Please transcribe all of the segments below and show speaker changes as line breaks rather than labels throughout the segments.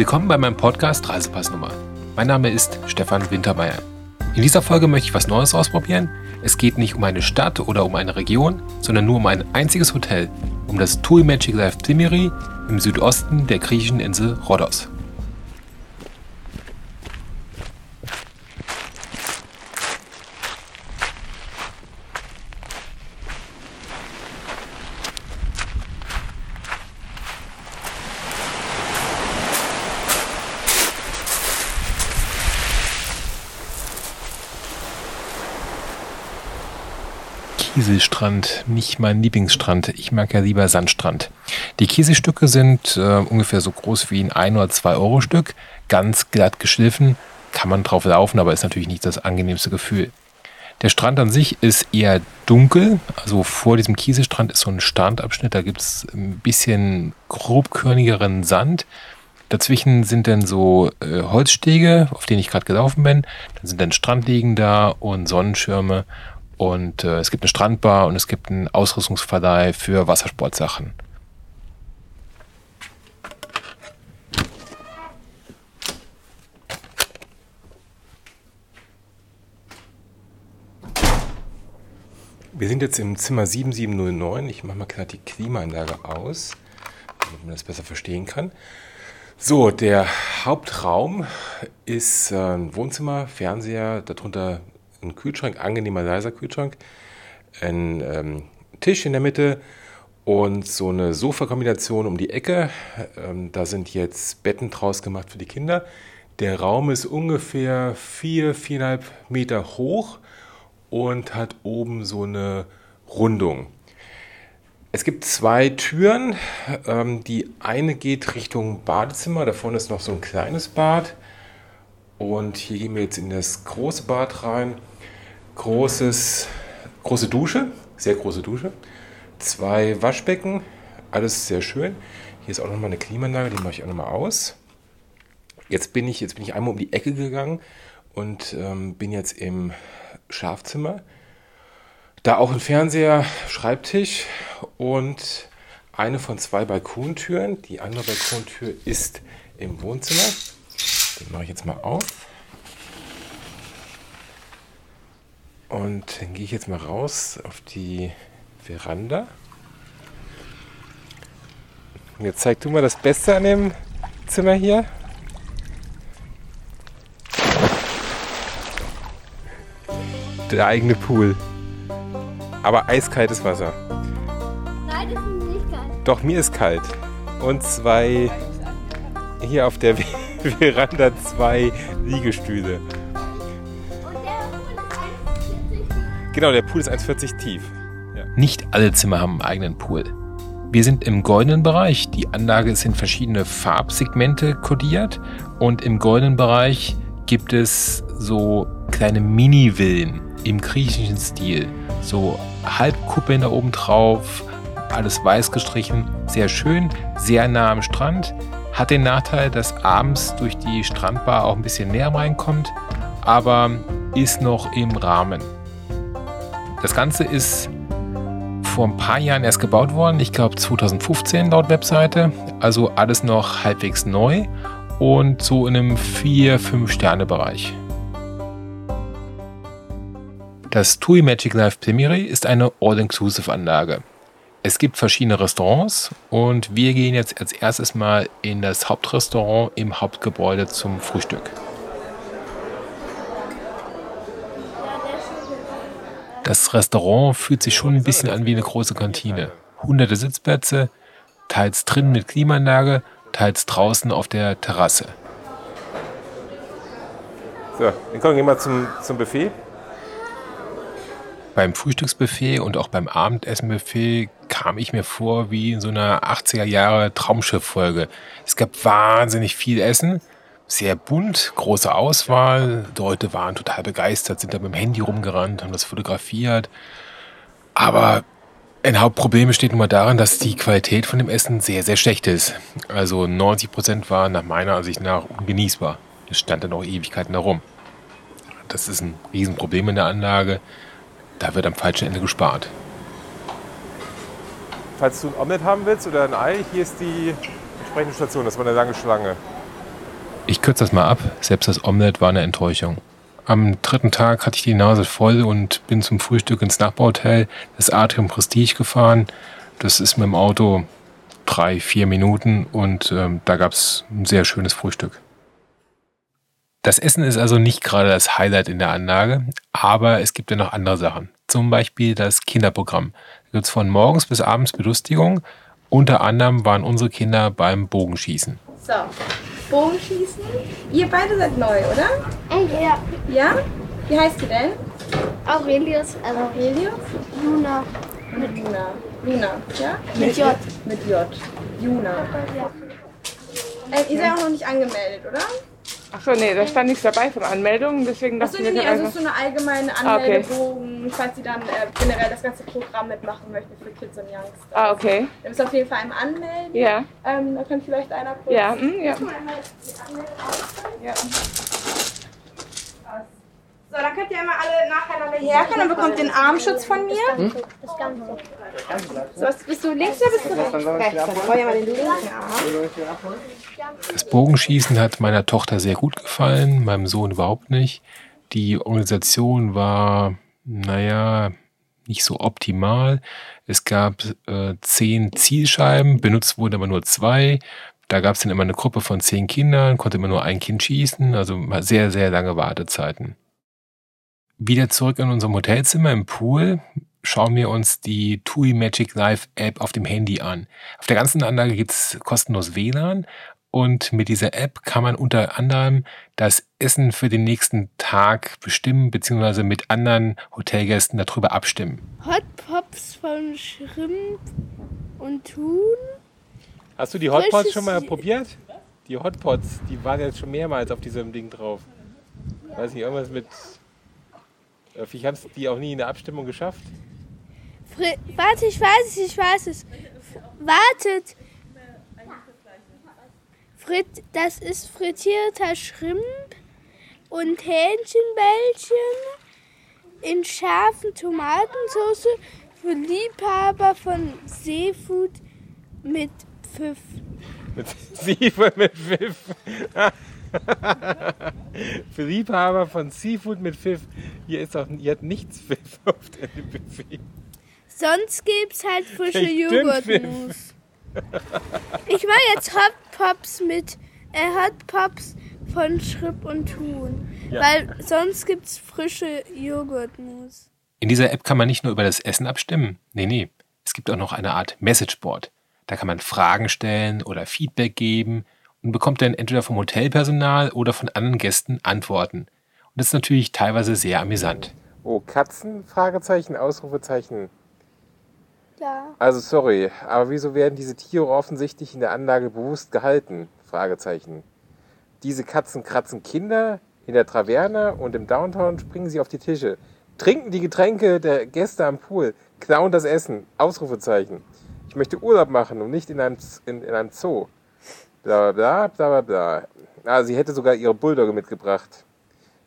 Willkommen bei meinem Podcast Reisepassnummer. Mein Name ist Stefan Wintermeyer. In dieser Folge möchte ich was Neues ausprobieren. Es geht nicht um eine Stadt oder um eine Region, sondern nur um ein einziges Hotel, um das TUI Magic Life Timiri im Südosten der griechischen Insel Rhodos. Kieselstrand, nicht mein Lieblingsstrand. Ich mag ja lieber Sandstrand. Die Kieselstücke sind äh, ungefähr so groß wie ein 1 oder 2 Euro Stück, ganz glatt geschliffen, kann man drauf laufen, aber ist natürlich nicht das angenehmste Gefühl. Der Strand an sich ist eher dunkel, also vor diesem Kieselstrand ist so ein Strandabschnitt, da gibt es ein bisschen grobkörnigeren Sand. Dazwischen sind dann so äh, Holzstege, auf denen ich gerade gelaufen bin. Dann sind dann Strandliegen da und Sonnenschirme und äh, es gibt eine Strandbar und es gibt einen Ausrüstungsverleih für Wassersportsachen. Wir sind jetzt im Zimmer 7709. Ich mache mal gerade die Klimaanlage aus, damit man das besser verstehen kann. So, der Hauptraum ist äh, ein Wohnzimmer, Fernseher, darunter ein Kühlschrank, angenehmer leiser Kühlschrank, ein ähm, Tisch in der Mitte und so eine Sofakombination um die Ecke. Ähm, da sind jetzt Betten draus gemacht für die Kinder. Der Raum ist ungefähr vier, viereinhalb Meter hoch und hat oben so eine Rundung. Es gibt zwei Türen. Ähm, die eine geht Richtung Badezimmer. Da vorne ist noch so ein kleines Bad. Und hier gehen wir jetzt in das große Bad rein großes, große Dusche, sehr große Dusche, zwei Waschbecken, alles sehr schön. Hier ist auch nochmal eine Klimaanlage, die mache ich auch nochmal aus. Jetzt bin ich, jetzt bin ich einmal um die Ecke gegangen und ähm, bin jetzt im Schlafzimmer. Da auch ein Fernseher, Schreibtisch und eine von zwei Balkontüren. Die andere Balkontür ist im Wohnzimmer. Den mache ich jetzt mal auf. Und dann gehe ich jetzt mal raus auf die Veranda. Und jetzt zeig du mal das Beste an dem Zimmer hier. Der eigene Pool. Aber eiskaltes Wasser.
Nein, das ist nicht kalt.
Doch, mir ist kalt. Und zwei, hier auf der Veranda zwei Liegestühle. Genau, der Pool ist 1,40 tief. Ja. Nicht alle Zimmer haben einen eigenen Pool. Wir sind im goldenen Bereich. Die Anlage ist in verschiedene Farbsegmente kodiert und im goldenen Bereich gibt es so kleine Mini-Villen im griechischen Stil. So Halbkuppeln da oben drauf, alles weiß gestrichen, sehr schön, sehr nah am Strand. Hat den Nachteil, dass abends durch die Strandbar auch ein bisschen näher reinkommt, aber ist noch im Rahmen. Das Ganze ist vor ein paar Jahren erst gebaut worden, ich glaube 2015 laut Webseite. Also alles noch halbwegs neu und so in einem 4-5 Sterne Bereich. Das TUI Magic Life Temiri ist eine All-Inclusive-Anlage. Es gibt verschiedene Restaurants und wir gehen jetzt als erstes mal in das Hauptrestaurant im Hauptgebäude zum Frühstück. Das Restaurant fühlt sich schon ein bisschen an wie eine große Kantine. Hunderte Sitzplätze, teils drin mit Klimaanlage, teils draußen auf der Terrasse.
So, dann kommen wir mal zum, zum Buffet.
Beim Frühstücksbuffet und auch beim Abendessenbuffet kam ich mir vor wie in so einer 80er Jahre Traumschiff-Folge. Es gab wahnsinnig viel Essen, sehr bunt, große Auswahl. Die Leute waren total begeistert, sind da mit dem Handy rumgerannt, haben das fotografiert. Aber ein Hauptproblem besteht nun mal darin, dass die Qualität von dem Essen sehr, sehr schlecht ist. Also 90 Prozent waren nach meiner Ansicht nach ungenießbar. Es stand dann auch Ewigkeiten herum. Das ist ein Riesenproblem in der Anlage. Da wird am falschen Ende gespart.
Falls du ein Omelett haben willst oder ein Ei, hier ist die entsprechende Station. Das war eine lange Schlange.
Ich kürze das mal ab. Selbst das Omelette war eine Enttäuschung. Am dritten Tag hatte ich die Nase voll und bin zum Frühstück ins Nachbarhotel, das Atrium Prestige, gefahren. Das ist mit dem Auto drei, vier Minuten und ähm, da gab es ein sehr schönes Frühstück. Das Essen ist also nicht gerade das Highlight in der Anlage, aber es gibt ja noch andere Sachen. Zum Beispiel das Kinderprogramm. Gibt es von morgens bis abends Belustigung. Unter anderem waren unsere Kinder beim Bogenschießen.
So, Bogenschießen. Ihr beide seid neu, oder?
Ja.
Ja? Wie heißt ihr denn?
Aurelius, also
Aurelius?
Luna.
Mit Luna. Luna, ja?
Mit J.
Mit J. Juna. Ähm, ihr seid auch noch nicht angemeldet, oder?
Ach so, nee, da stand nichts dabei von Anmeldungen, deswegen
Achso,
dachten
nee,
wir
nee, also es ist so eine allgemeine
Ah, okay.
Anmeldebogen, falls sie dann äh, generell das ganze Programm mitmachen möchten für Kids und Youngsters.
Ah, okay.
Ihr müsst auf jeden Fall einmal anmelden.
Ja,
Ähm, da kann vielleicht einer kurz...
ja, hm, ja. ja.
So, dann könnt ihr einmal alle nacheinander herkommen und bekommt den Armschutz von mir.
Das Ganze.
So, was, bist du links oder bist du rechts? Rechts. Dann brauche ich mal den linken Arm.
Das Bogenschießen hat meiner Tochter sehr gut gefallen, meinem Sohn überhaupt nicht. Die Organisation war, naja, nicht so optimal. Es gab äh, zehn Zielscheiben, benutzt wurden aber nur zwei. Da gab es dann immer eine Gruppe von zehn Kindern, konnte immer nur ein Kind schießen, also sehr, sehr lange Wartezeiten. Wieder zurück in unserem Hotelzimmer im Pool schauen wir uns die TUI Magic Live App auf dem Handy an. Auf der ganzen Anlage gibt's kostenlos WLAN und mit dieser App kann man unter anderem das Essen für den nächsten Tag bestimmen, beziehungsweise mit anderen Hotelgästen darüber abstimmen.
Hot Pops von Shrimp und Thun.
Hast du die Hotpots
Frisches
schon mal probiert? Die Hotpots, die waren jetzt schon mehrmals auf diesem Ding drauf. Weiß nicht, irgendwas mit. Äh, Vielleicht haben es die auch nie in der Abstimmung geschafft.
Fri Warte, ich weiß es, ich weiß es. F wartet. Frit das ist frittierter Shrimp und Hähnchenbällchen in scharfen Tomatensauce für Liebhaber von Seafood mit Pfiff.
Mit Seafood mit Pfiff. Für Liebhaber von Seafood mit Pfiff. Hier ist auch hier hat nichts Pfiff auf dem Buffet.
Sonst gibt's halt frische Joghurtmus. Ich mache jetzt Hot Pops mit äh, Hot Pops von Schripp und Thun.
Ja.
Weil sonst gibt's frische Joghurtmus.
In dieser App kann man nicht nur über das Essen abstimmen. Nee, nee. Es gibt auch noch eine Art Messageboard. Da kann man Fragen stellen oder Feedback geben und bekommt dann entweder vom Hotelpersonal oder von anderen Gästen Antworten. Und das ist natürlich teilweise sehr amüsant.
Oh, Katzen? Fragezeichen, Ausrufezeichen.
Ja.
Also sorry, aber wieso werden diese Tiere offensichtlich in der Anlage bewusst gehalten? Fragezeichen. Diese Katzen kratzen Kinder in der Traverne und im Downtown springen sie auf die Tische, trinken die Getränke der Gäste am Pool, klauen das Essen. Ausrufezeichen. Ich möchte Urlaub machen und nicht in einem, in, in einem Zoo. Bla bla bla bla bla. Ah, sie hätte sogar ihre Bulldogge mitgebracht.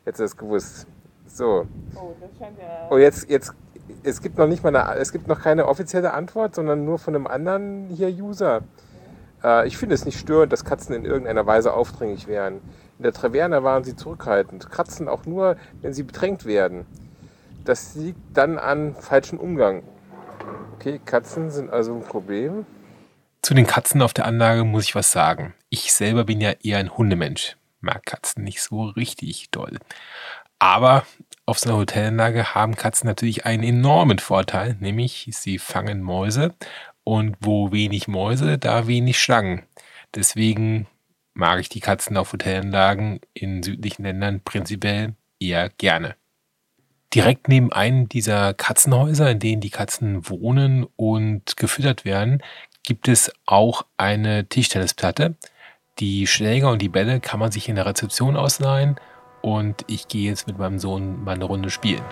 Hätte sie es gewusst. So.
Oh, das scheint ja...
Und jetzt, jetzt, es gibt noch nicht mal eine, es gibt noch keine offizielle Antwort, sondern nur von einem anderen hier User. Äh, ich finde es nicht störend, dass Katzen in irgendeiner Weise aufdringlich wären. In der Traverne waren sie zurückhaltend, kratzen auch nur, wenn sie bedrängt werden. Das liegt dann an falschem Umgang. Okay, Katzen sind also ein Problem.
Zu den Katzen auf der Anlage muss ich was sagen. Ich selber bin ja eher ein Hundemensch. Mag Katzen nicht so richtig doll. Aber auf so einer Hotelanlage haben Katzen natürlich einen enormen Vorteil, nämlich sie fangen Mäuse und wo wenig Mäuse, da wenig Schlangen. Deswegen mag ich die Katzen auf Hotelanlagen in südlichen Ländern prinzipiell eher gerne. Direkt neben einem dieser Katzenhäuser, in denen die Katzen wohnen und gefüttert werden, gibt es auch eine Tischtennisplatte. Die Schläger und die Bälle kann man sich in der Rezeption ausleihen und ich gehe jetzt mit meinem Sohn mal eine Runde spielen.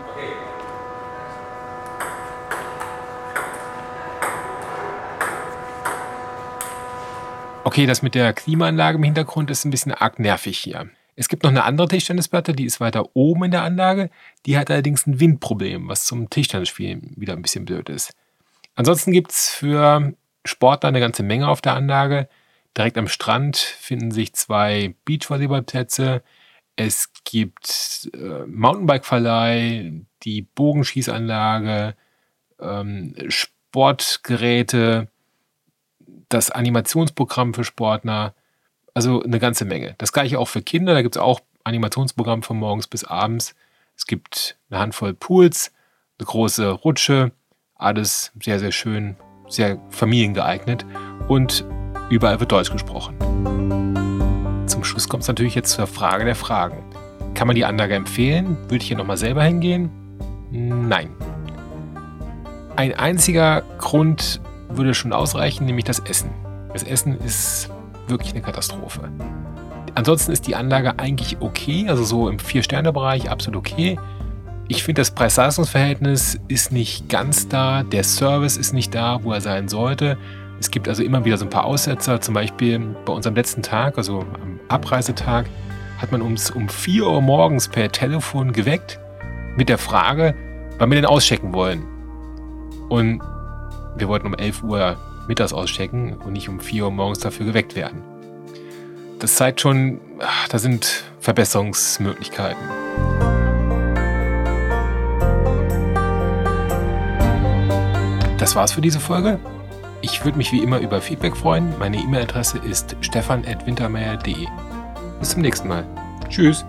Okay, das mit der Klimaanlage im Hintergrund ist ein bisschen arg nervig hier. Es gibt noch eine andere Tischtennisplatte, die ist weiter oben in der Anlage. Die hat allerdings ein Windproblem, was zum Tischtennisspielen wieder ein bisschen blöd ist. Ansonsten gibt es für Sportler eine ganze Menge auf der Anlage. Direkt am Strand finden sich zwei Beachvolleyballplätze. Es gibt äh, Mountainbike-Verleih, die Bogenschießanlage, ähm, Sportgeräte, das Animationsprogramm für Sportler. Also eine ganze Menge. Das gleiche auch für Kinder. Da gibt es auch Animationsprogramm von morgens bis abends. Es gibt eine Handvoll Pools, eine große Rutsche. Alles sehr, sehr schön, sehr familiengeeignet. Und überall wird Deutsch gesprochen. Zum Schluss kommt es natürlich jetzt zur Frage der Fragen. Kann man die Anlage empfehlen? Würde ich hier nochmal selber hingehen? Nein. Ein einziger Grund würde schon ausreichen, nämlich das Essen. Das Essen ist wirklich eine Katastrophe. Ansonsten ist die Anlage eigentlich okay, also so im Vier-Sterne-Bereich absolut okay. Ich finde, das Preis-Leistungs-Verhältnis ist nicht ganz da, der Service ist nicht da, wo er sein sollte. Es gibt also immer wieder so ein paar Aussetzer, zum Beispiel bei unserem letzten Tag, also am Abreisetag, hat man uns um 4 Uhr morgens per Telefon geweckt mit der Frage, wann wir denn auschecken wollen. Und wir wollten um 11 Uhr mittags auschecken und nicht um 4 Uhr morgens dafür geweckt werden. Das zeigt schon, da sind Verbesserungsmöglichkeiten. Das war's für diese Folge. Ich würde mich wie immer über Feedback freuen. Meine E-Mail-Adresse ist stefan.wintermeyer.de. Bis zum nächsten Mal. Tschüss.